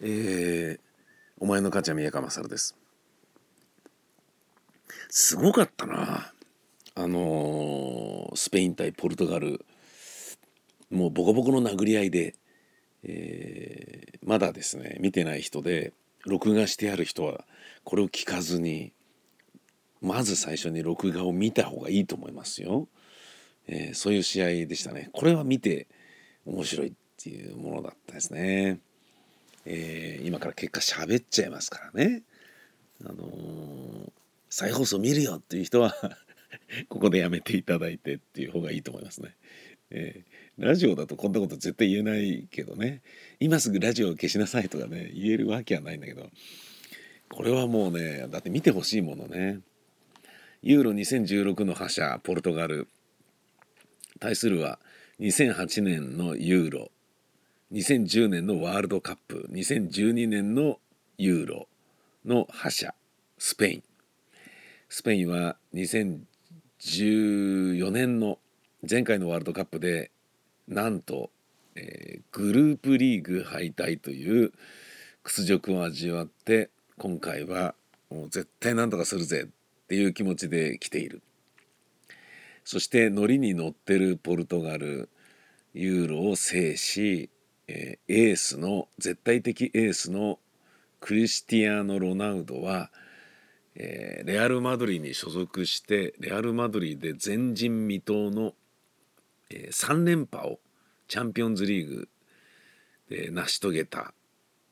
えー、お前の母ちゃん宮川勝です。すごかったな。あのー、スペイン対ポルトガル。もうボコボコの殴り合いで、えー、まだですね見てない人で録画してある人はこれを聞かずにまず最初に録画を見た方がいいと思いますよ、えー、そういう試合でしたね。これは見て面白いっていうものだったですね。えー、今から結果喋っちゃいますからね。あのー、再放送見るよっていう人は ここでやめていただいてっていう方がいいと思いますね。えー、ラジオだとこんなこと絶対言えないけどね。今すぐラジオを消しなさいとかね言えるわけはないんだけど。これはもうねだって見てほしいものね。ユーロ2016の覇者ポルトガル。対するは2008年のユーロ。2010年のワールドカップ2012年のユーロの覇者スペイン。スペインは2014年の前回のワールドカップでなんと、えー、グループリーグ敗退という屈辱を味わって今回はもう絶対なんとかするぜっていう気持ちで来ている。そしてノリに乗ってるポルトガルユーロを制し、えー、エースの絶対的エースのクリスティアーノ・ロナウドは、えー、レアル・マドリーに所属してレアル・マドリーで前人未到の、えー、3連覇をチャンピオンズリーグで成し遂げた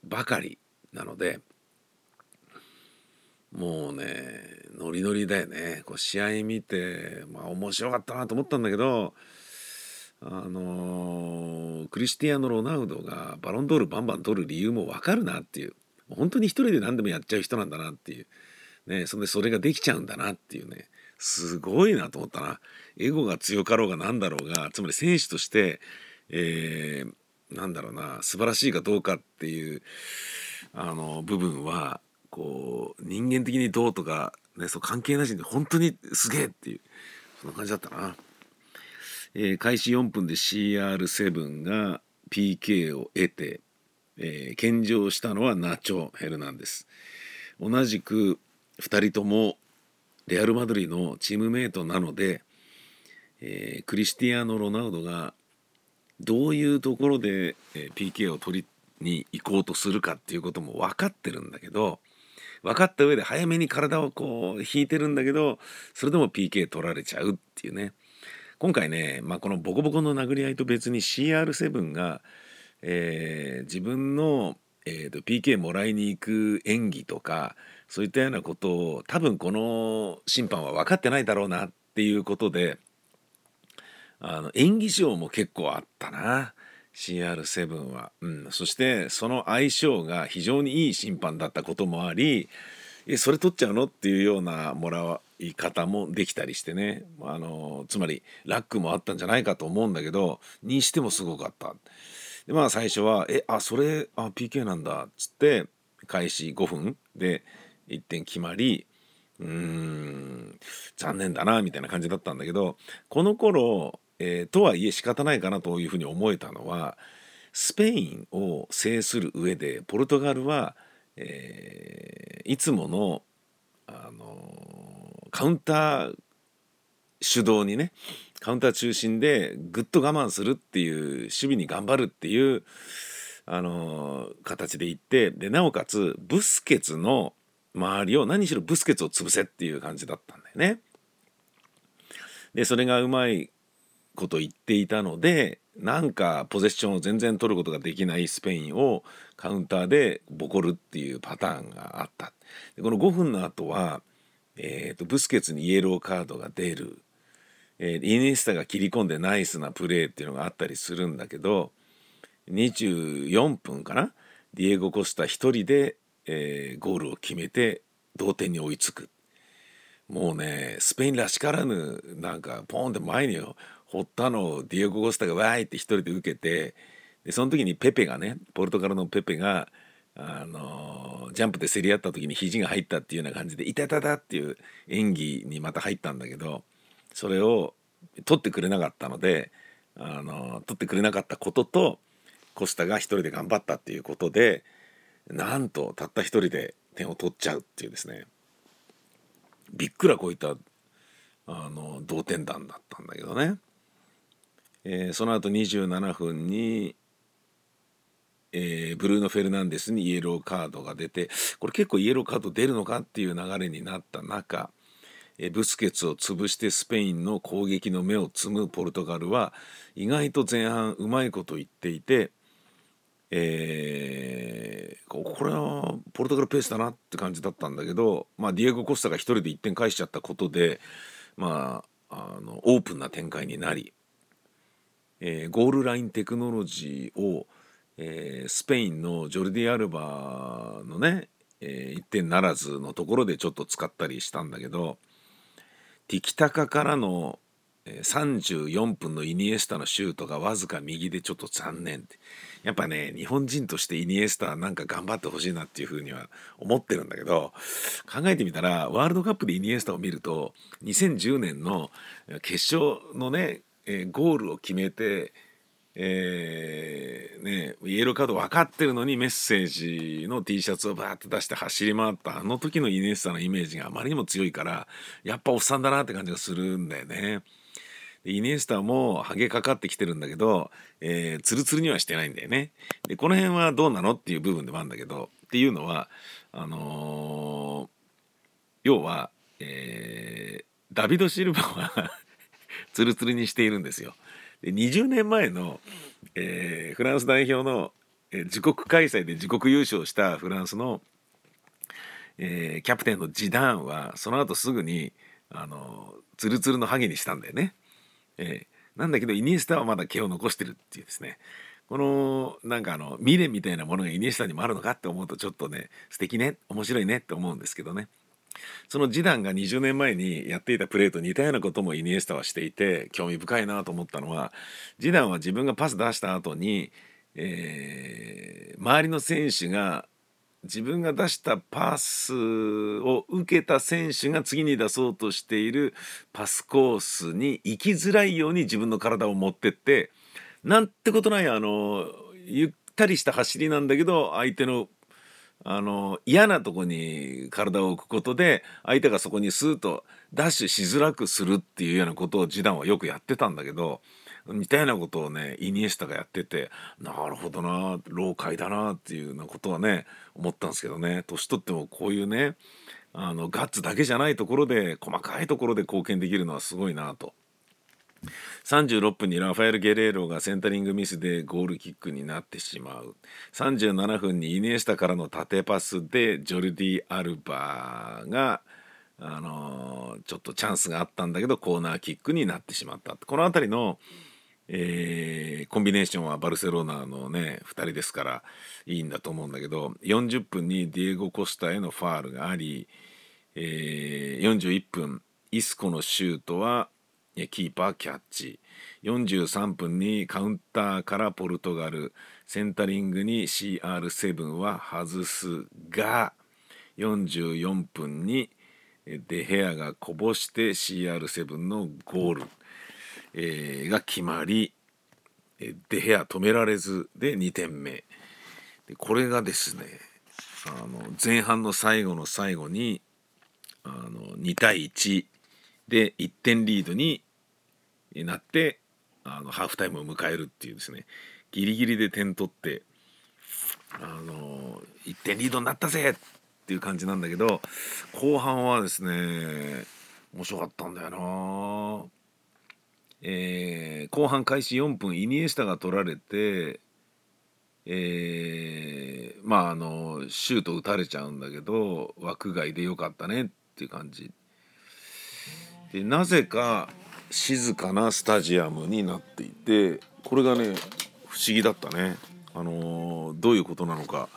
ばかりなのでもうねノリノリだよね。こう試合見てまあ面白かったなと思ったんだけどあの、クリスティアーノ・ロナウドがバロンドールバンバン取る理由も分かるなっていう。本当に一人で何でもやっちゃう人なんだなっていう、ね、それでそれができちゃうんだなっていうね。すごいなと思ったな。エゴが強かろうが何だろうがつまり選手として、えー、なんだろうな素晴らしいかどうかっていうあの部分はこう人間的にどうとか、ね、そう関係なしに本当にすげえっていうそんな感じだったな。えー、開始4分で CR7 が PK を得て、えー、献上したのはナチョ・ヘルナンデス。同じく2人ともレアル・マドリーのチームメートなので、えー、クリスティアーノ・ロナウドがどういうところで、PK を取りに行こうとするかっていうことも分かってるんだけど分かった上で早めに体をこう引いてるんだけどそれでも PK 取られちゃうっていうね。今回ね、まあ、このボコボコの殴り合いと別に CR7 が、えー、自分の、えーと、PK もらいに行く演技とかそういったようなことを多分この審判は分かってないだろうなっていうことであの演技賞も結構あったな。CR7 は、うん、そしてその相性が非常にいい審判だったこともありえそれ取っちゃうの？っていうようなもらい方もできたりしてね。あのつまりラックもあったんじゃないかと思うんだけどにしてもすごかった。でまあ最初は「えあそれあ PK なんだ」っつって開始5分で1点決まりうーん残念だなみたいな感じだったんだけどこの頃えー、とはいえ仕方ないかなというふうに思えたのはスペインを制する上でポルトガルは、えー、いつもの、あのー、カウンター主導にねカウンター中心でぐっと我慢するっていう守備に頑張るっていう、あのー、形でいってでなおかつブスケツの周りを何しろブスケツを潰せっていう感じだったんだよね。でそれがうまいこと言っていたのでなんかポゼッションを全然取ることができないスペインをカウンターでボコるっていうパターンがあった。でこの5分の後は、えーと、ブスケツにイエローカードが出る、えー、イニエスタが切り込んでナイスなプレーっていうのがあったりするんだけど24分かな？ディエゴ・コスタ1人で、えー、ゴールを決めて同点に追いつく。もうねスペインらしからぬなんかポーンって前に堀田のディエゴ・ゴスタがわーいって一人で受けてでその時にペペがねポルトガルのペペがあのジャンプで競り合った時に肘が入ったっていうような感じで「いたたた」っていう演技にまた入ったんだけどそれを取ってくれなかったのであの取ってくれなかったこととコスタが一人で頑張ったっていうことでなんとたった一人で点を取っちゃうっていうですね。びっくらこういったあの同点弾だったんだけどね、えー、その後27分に、えー、ブルーノ・フェルナンデスにイエローカードが出てこれ結構イエローカード出るのかっていう流れになった中えブスケツを潰してスペインの攻撃の目を摘むポルトガルは意外と前半うまいこと言っていて、えー、これはポルトガルペースだなって感じだったんだけど、まあ、ディエゴ・コスタが1人で1点返しちゃったことで、まあ、あのオープンな展開になり、えー、ゴールラインテクノロジーを、えー、スペインのジョルディ・アルバのね、えー、1点ならずのところでちょっと使ったりしたんだけどティキタカからの34分のイニエスタのシュートがわずか右でちょっと残念って。やっぱね日本人としてイニエスタなんか頑張ってほしいなっていうふうには思ってるんだけど考えてみたらワールドカップでイニエスタを見ると2010年の決勝のねえゴールを決めてえー、ね、イエローカード分かってるのにメッセージの T シャツをバーって出して走り回ったあの時のイニエスタのイメージがあまりにも強いからやっぱおっさんだなって感じがするんだよね。イニエスタもハゲかかってきてるんだけど、えー、ツルツルにはしてないんだよね。でこの辺はどうなのっていう部分でもあるんだけどっていうのはあのー、要は、えー、ダビド・シルバはツルツルにしているんですよ。で20年前の、えー、フランス代表の、えー、自国開催で自国優勝したフランスの、えー、キャプテンのジダーンはその後すぐにあのツルツルのハゲにしたんだよね。えー、なんだけどイニエスタはまだ毛を残してるっていうですねこのなんかあの未練みたいなものがイニエスタにもあるのかって思うとちょっとね素敵ね面白いねって思うんですけどね。そのジダンが20年前にやっていたプレーと似たようなこともイニエスタはしていて興味深いなと思ったのはジダンは自分がパス出した後に、えー、周りの選手が自分が出したパスを受けた選手が次に出そうとしているパスコースに行きづらいように自分の体を持ってってなんてことないあのゆったりした走りなんだけど相手のあの嫌なとこに体を置くことで相手がそこにスーッとダッシュしづらくするっていうようなことをジダンはよくやってたんだけど似たようなことをねイニエスタがやっててなるほどな老快だなっていうようなことはね思ったんですけどね年取ってもこういうねあのガッツだけじゃないところで細かいところで貢献できるのはすごいなと。36分にラファエル・ゲレーロがセンタリングミスでゴールキックになってしまう。37分にイニエスタからの縦パスでジョルディ・アルバがあのー、ちょっとチャンスがあったんだけどコーナーキックになってしまった。この辺りの、えー、コンビネーションはバルセロナのね2人ですからいいんだと思うんだけど40分にディエゴ・コスタへのファールがあり、えー、41分イスコのシュートはキーパーキャッチ。43分にカウンターからポルトガル。センタリングに CR7 は外すが44分にデヘアがこぼして CR7 のゴール、えー、が決まり。デヘア止められず。で2点目。でこれがですねあの前半の最後の最後にあの2対1で1点リードになってあのハーフタイムを迎えるっていうですねギリギリで点取ってあの1点リードになったぜっていう感じなんだけど後半はですね面白かったんだよな。えー、後半開始4分イニエスタが取られて、えー、まああのシュート打たれちゃうんだけど枠外でよかったねっていう感じなぜか静かなスタジアムになっていてこれがね不思議だったね。あのー、どういうことなのか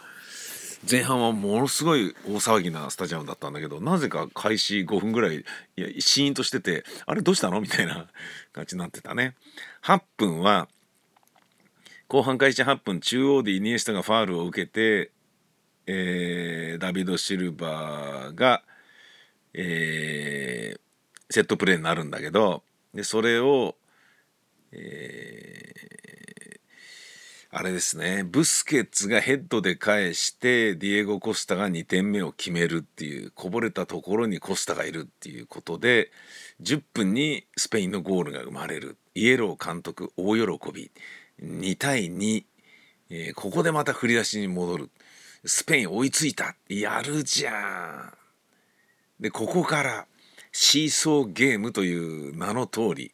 前半はものすごい大騒ぎなスタジアムだったんだけどなぜか開始5分ぐらいいやシーンとしててあれどうしたの？みたいな感じになってたね。8分は後半開始8分中央でイニエスタがファールを受けて、えー、ダビド・シルバーが、えー、セットプレーになるんだけどでそれを、えあれですねブスケッツがヘッドで返してディエゴ・コスタが2点目を決めるっていうこぼれたところにコスタがいるっていうことで10分にスペインのゴールが生まれる。イエロー監督大喜び。2対2、えー、ここでまた振り出しに戻る。スペイン追いついた。やるじゃん。でここからシーソーゲームという名の通り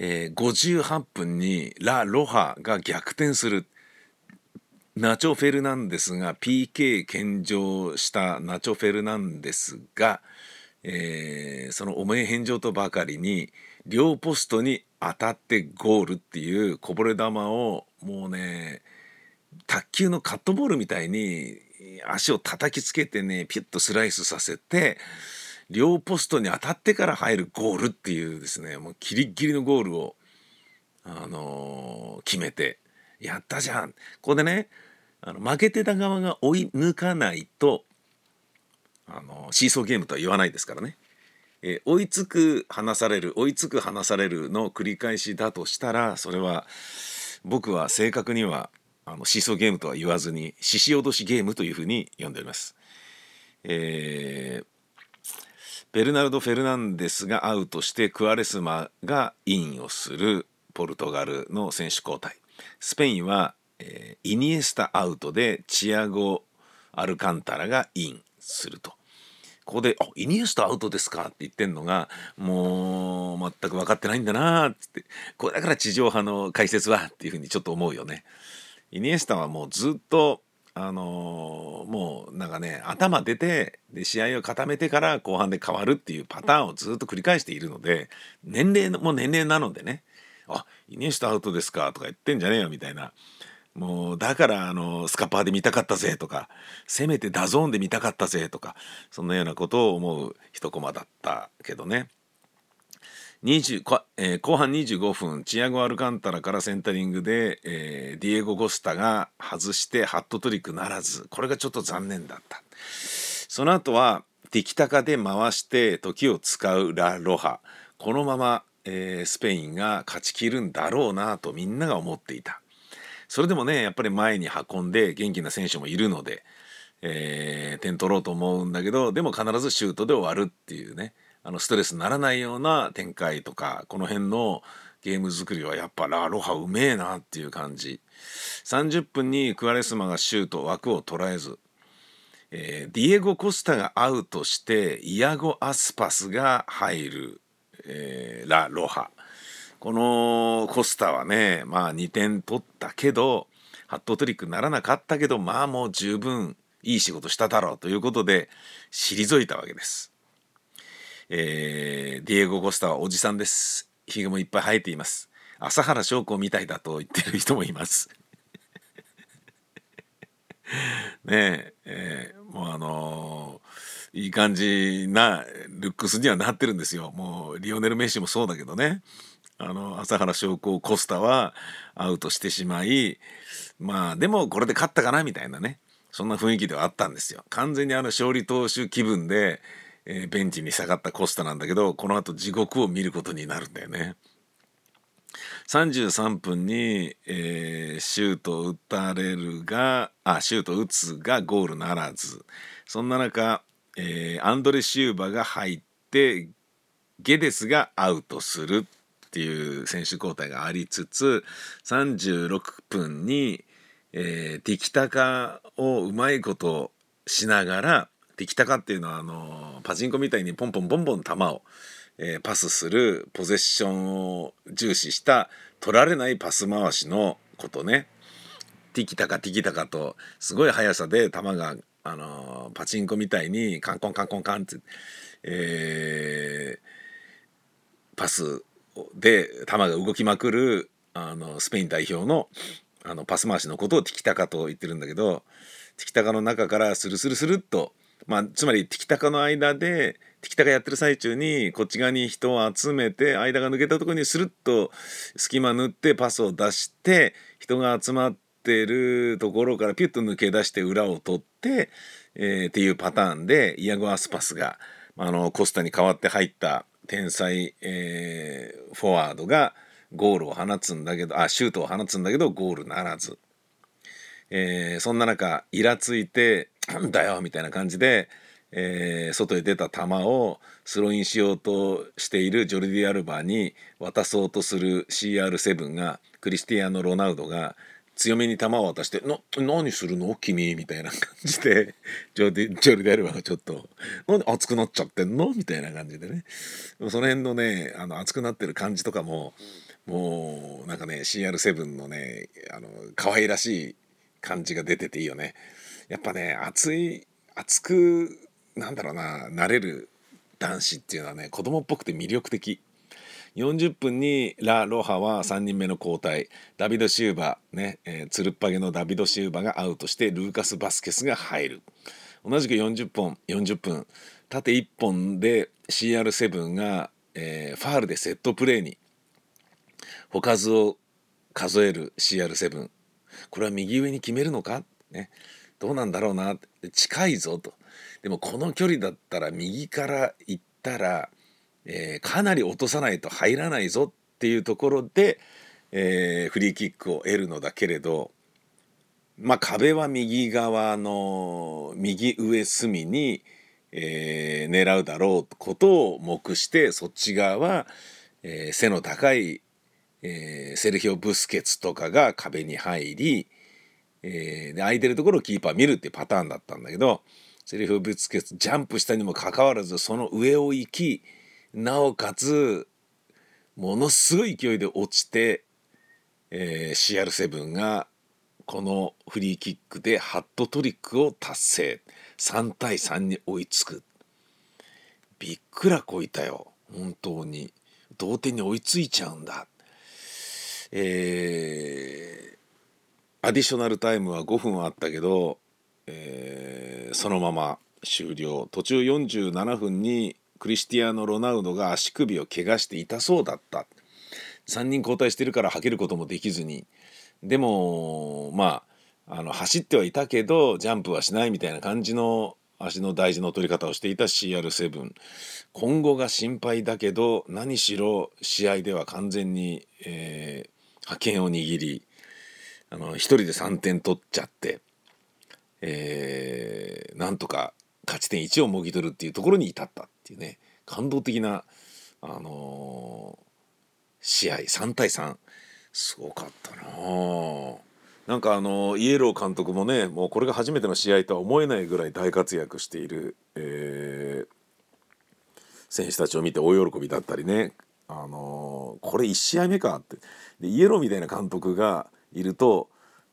えー、58分にラ・ロハが逆転するナチョ・フェルナンデスが PK 献上したナチョ・フェルナンデスが、えー、そのおめえ返上とばかりに両ポストに当たってゴールっていうこぼれ球をもうね卓球のカットボールみたいに足を叩きつけてねピュッとスライスさせて両ポストに当たってから入るゴールっていうですねもうギリギリのゴールを、あのー、決めてやったじゃんここでねあの負けてた側が追い抜かないと、あのー、シーソーゲームとは言わないですからね。えー、追いつく離される追いつく離されるの繰り返しだとしたらそれは僕は正確にはあのシーソーゲームとは言わずに獅子落としゲームというふうに呼んでおります。えーベルナルド・フェルナンデスがアウトしてクアレスマがインをするポルトガルの選手交代スペインは、えー、イニエスタアウトでチアゴ・アルカンタラがインすると。ここで「あイニエスタアウトですか?」って言ってんのがもう全く分かってないんだなっつってこれだから地上波の解説はっていうふうにちょっと思うよね。イニエスタはもうずっとあのー、もうなんかね頭出てで試合を固めてから後半で変わるっていうパターンをずっと繰り返しているので年齢も年齢なのでね「あイニエスタアウトですか」とか言ってんじゃねえよみたいなもうだからあのスカパーで見たかったぜとかせめて DAZN で見たかったぜとかそんなようなことを思う一コマだったけどね。後半25分チアゴ・アルカンタラからセンタリングで、えー、ディエゴ・ゴスタが外してハットトリックならず。これがちょっと残念だった。その後はティキタカで回して時を使うラ・ロハ。このまま、えー、スペインが勝ちきるんだろうなとみんなが思っていた。それでもねやっぱり前に運んで元気な選手もいるので、えー、点取ろうと思うんだけどでも必ずシュートで終わるっていうね。あのストレスにならないような展開とかこの辺のゲーム作りはやっぱラロハうめえなっていう感じ30分にクアレスマがシュート枠を捉えず、えー、ディエゴ・コスタがアウトしてイアゴ・アスパスが入る、えー、ラ・ロハこのコスタはねまあ2点取ったけどハットトリックならなかったけどまあもう十分いい仕事しただろうということで退いたわけです。えー、ディエゴ・コスタはおじさんです。ひげもいっぱい生えています。朝原将子みたいだと言ってる人もいます。ねええー、もうあのー、いい感じなルックスにはなってるんですよ。もうリオネル・メッシもそうだけどね。あの朝原将子コスタはアウトしてしまいまあでもこれで勝ったかなみたいなねそんな雰囲気ではあったんですよ。完全にあの勝利投手気分でえー、ベンチに下がったコスタなんだけどこの後地獄を見ることになるんだよね。33分に、えー、シュートを打たれるがあシュート打つがゴールならずそんな中、えー、アンドレ・シューバが入ってゲデスがアウトするっていう選手交代がありつつ36分に、えー、ティキタカをうまいことしながらできたかっていうのはあのパチンコみたいにポンポンボンボン球を、えー、パスするポゼッションを重視した取られないパス回しのことね。ティキタカティキタカとすごい速さで球があのパチンコみたいにカンコンカンコンカンって、えー、パスで球が動きまくるあのスペイン代表のあのパス回しのことをティキタカと言ってるんだけどティキタカの中からスルスルスルっとまあ、つまりティキタカの間でティキタカやってる最中にこっち側に人を集めて間が抜けたところにスルッと隙間縫ってパスを出して人が集まってるところからピュッと抜け出して裏を取って、えー、っていうパターンでイアゴ・アスパスがあのコスタに代わって入った天才、えー、フォワードがゴールを放つんだけどあシュートを放つんだけどゴールならず、えー、そんな中イラついて「な んだよ」みたいな感じで、えー、外へ出た球をスローインしようとしているジョルディ・アルバに渡そうとする CR7 がクリスティアーノ・ロナウドが強めに球を渡して「な何するの？君」みたいな感じでジョルディ・アルバがちょっと「なんで熱くなっちゃってんの?」みたいな感じでねその辺のねあの熱くなってる感じとかももうなんかね CR7 のねあの可愛らしい感じが出てていいよね。やっぱね熱い熱くなんだろうななれる男子っていうのはね子供っぽくて魅力的。40分にラ・ロハは3人目の交代。ダビド・シューバね、えー、つるっぱげのダビド・シューバがアウトしてルーカス・バスケスが入る。同じく40本40分縦1本で CR7 が、えー、ファールでセットプレーに。歩数を数える CR7 これは右上に決めるのか、ね、どうなんだろうな。近いぞと。でもこの距離だったら右から行ったらえー、かなり落とさないと入らないぞっていうところで、えー、フリーキックを得るのだけれどまあ壁は右側の右上隅に、えー、狙うだろうことを目してそっち側は、えー、背の高い、えー、セルヒオ・ブスケツとかが壁に入り、えー、で空いてるところをキーパー見るっていうパターンだったんだけどセルヒオ・ブスケツジャンプしたにもかかわらずその上を行きなおかつものすごい勢いで落ちて、えー、CR7 がこのフリーキックでハットトリックを達成。3対3に追いつく。びっくらこいたよ。本当に。同点に追いついちゃうんだ。えー、アディショナルタイムは5分あったけど、えー、そのまま終了。途中47分にクリスティアーノ・ロナウドが足首を怪我して痛そうだった。3人交代してるからはけることもできずに。でもまああの走ってはいたけどジャンプはしないみたいな感じの足の大事の取り方をしていた CR7 今後が心配だけど何しろ試合では完全に、えー、覇権を握りあの1人で3点取っちゃって、えー、なんとか勝ち点1をもぎ取るっていうところに至ったっていうね感動的な、あのー、試合。3対3すごかったな。なんかあのイエロー監督もねもうこれが初めての試合とは思えないぐらい大活躍している、えー、選手たちを見て大喜びだったりね、あのー、これ1試合目かって。でイエローみたいな監督がいると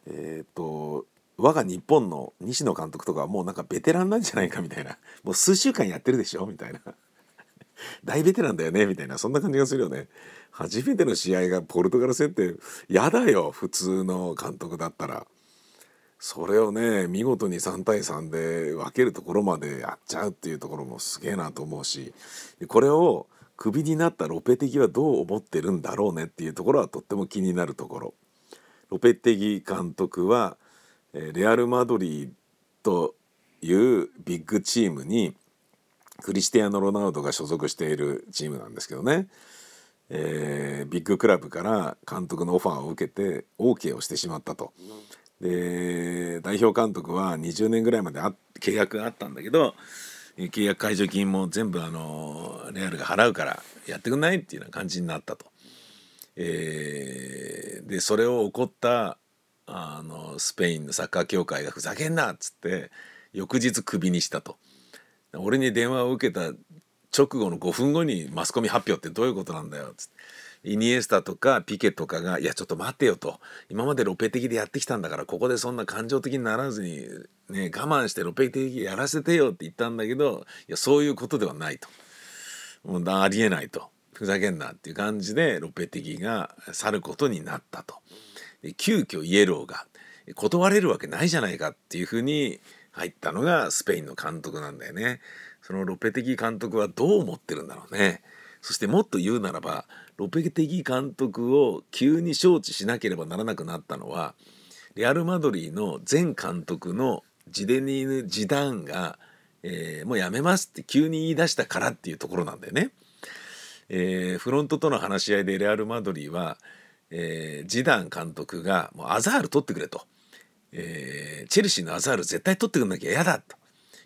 えっ、と我が日本の西野監督とかはもうなんかベテランなんじゃないかみたいな。もう数週間やってるでしょ？みたいな。大ベテランだよね？みたいな。そんな感じがするよね。初めての試合がポルトガル戦って嫌だよ普通の監督だったら。それをね見事に3対3で分けるところまでやっちゃうっていうところもすげえなと思うし。これをクビになったロペテギはどう思ってるんだろうねっていうところはとっても気になるところ。ロペテギ監督はレアル・マドリーというビッグチームにクリスティアーノ・ロナウドが所属しているチームなんですけどね、えー、ビッグクラブから監督のオファーを受けて OK をしてしまったと。で代表監督は20年ぐらいまで契約があったんだけど契約解除金も全部あのレアルが払うからやってくんないっていうような感じになったと。えー、でそれを怒ったあのスペインのサッカー協会がふざけんなっつって翌日クビにしたと。俺に電話を受けた直後の5分後にマスコミ発表ってどういうことなんだよっつって。イニエスタとかピケとかが「いやちょっと待ってよ」と。今までロペ的でやってきたんだからここでそんな感情的にならずに、ね、我慢してロペ的やらせてよって言ったんだけどいやそういうことではないと。もうありえないと。ふざけんなっていう感じでロペ的が去ることになったと。急遽イエローが断れるわけないじゃないかっていうふうに入ったのがスペインの監督なんだよね。そのロペテギ監督はどう思ってるんだろうね。そしてもっと言うならばロペテギ監督を急に招致しなければならなくなったのはレアル・マドリーの前監督のジデニーヌ・ジダンが、えー、もうやめますって急に言い出したからっていうところなんだよね。えー、フロントとの話し合いでレアル・マドリーは、えー、ジダン監督がもうアザール取ってくれと、えー、チェルシーのアザール絶対取ってくんなきゃ嫌だと。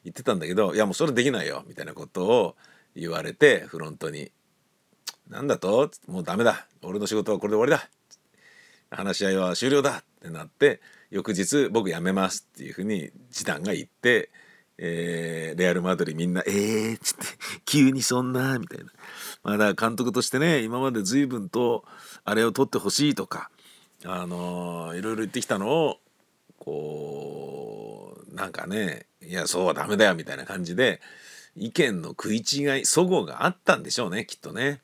言ってたんだけどいやもうそれできないよ。みたいなことを言われてフロントに「なんだと？もうダメだ。俺の仕事はこれで終わりだ。話し合いは終了だ」ってなって翌日僕辞めますっていうふうにジダンが言って、えー、レアル・マドリーみんな「えー」っつって「急にそんな」みたいな。まあ、だ監督としてね今まで随分とあれを取ってほしいとかあのー、いろいろ言ってきたのをこうなんかねいやそうはダメだよみたいな感じで意見の食い違い齟齬があったんでしょうねきっとね。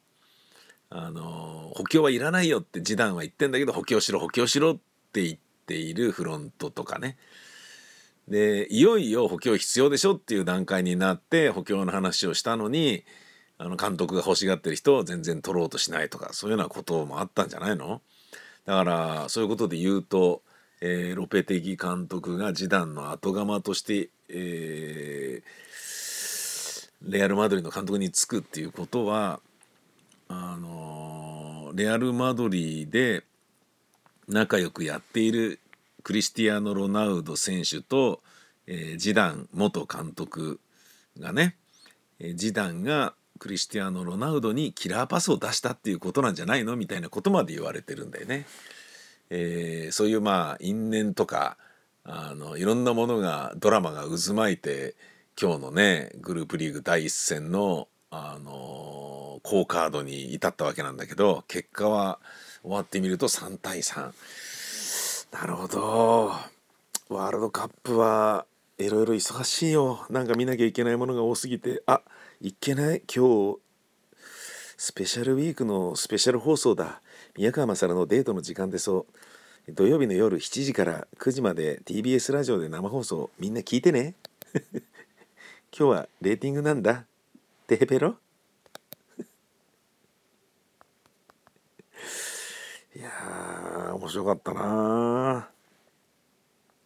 あの補強はいらないよって示談は言ってんだけど補強しろ補強しろって言っているフロントとかねでいよいよ補強必要でしょっていう段階になって補強の話をしたのにあの監督が欲しがってる人を全然取ろうとしないとかそういうようなこともあったんじゃないの？だからそういうことで言うと、えー、ロペテギ監督が示談の後釜として、えー、レアル・マドリーの監督に就くっていうことはあのレアル・マドリーで仲良くやっているクリスティアーノ・ロナウド選手と、えー、ジダン元監督がね、えー、ジダンがクリスティアーノ・ロナウドにキラーパスを出したっていうことなんじゃないのみたいなことまで言われてるんだよね。えー、そういうまあ因縁とかあのいろんなものがドラマが渦巻いて今日のねグループリーグ第一戦のあの好カードに至ったわけなんだけど結果は終わってみると3対3。なるほど。ワールドカップはいろいろ忙しいよ。なんか見なきゃいけないものが多すぎて。あいけない？今日スペシャルウィークのスペシャル放送だ。宮川勝のデートの時間でそう。土曜日の夜7時から9時まで TBS ラジオで生放送。みんな聞いてね。今日はレーティングなんだ。テヘペロいやー面白かったな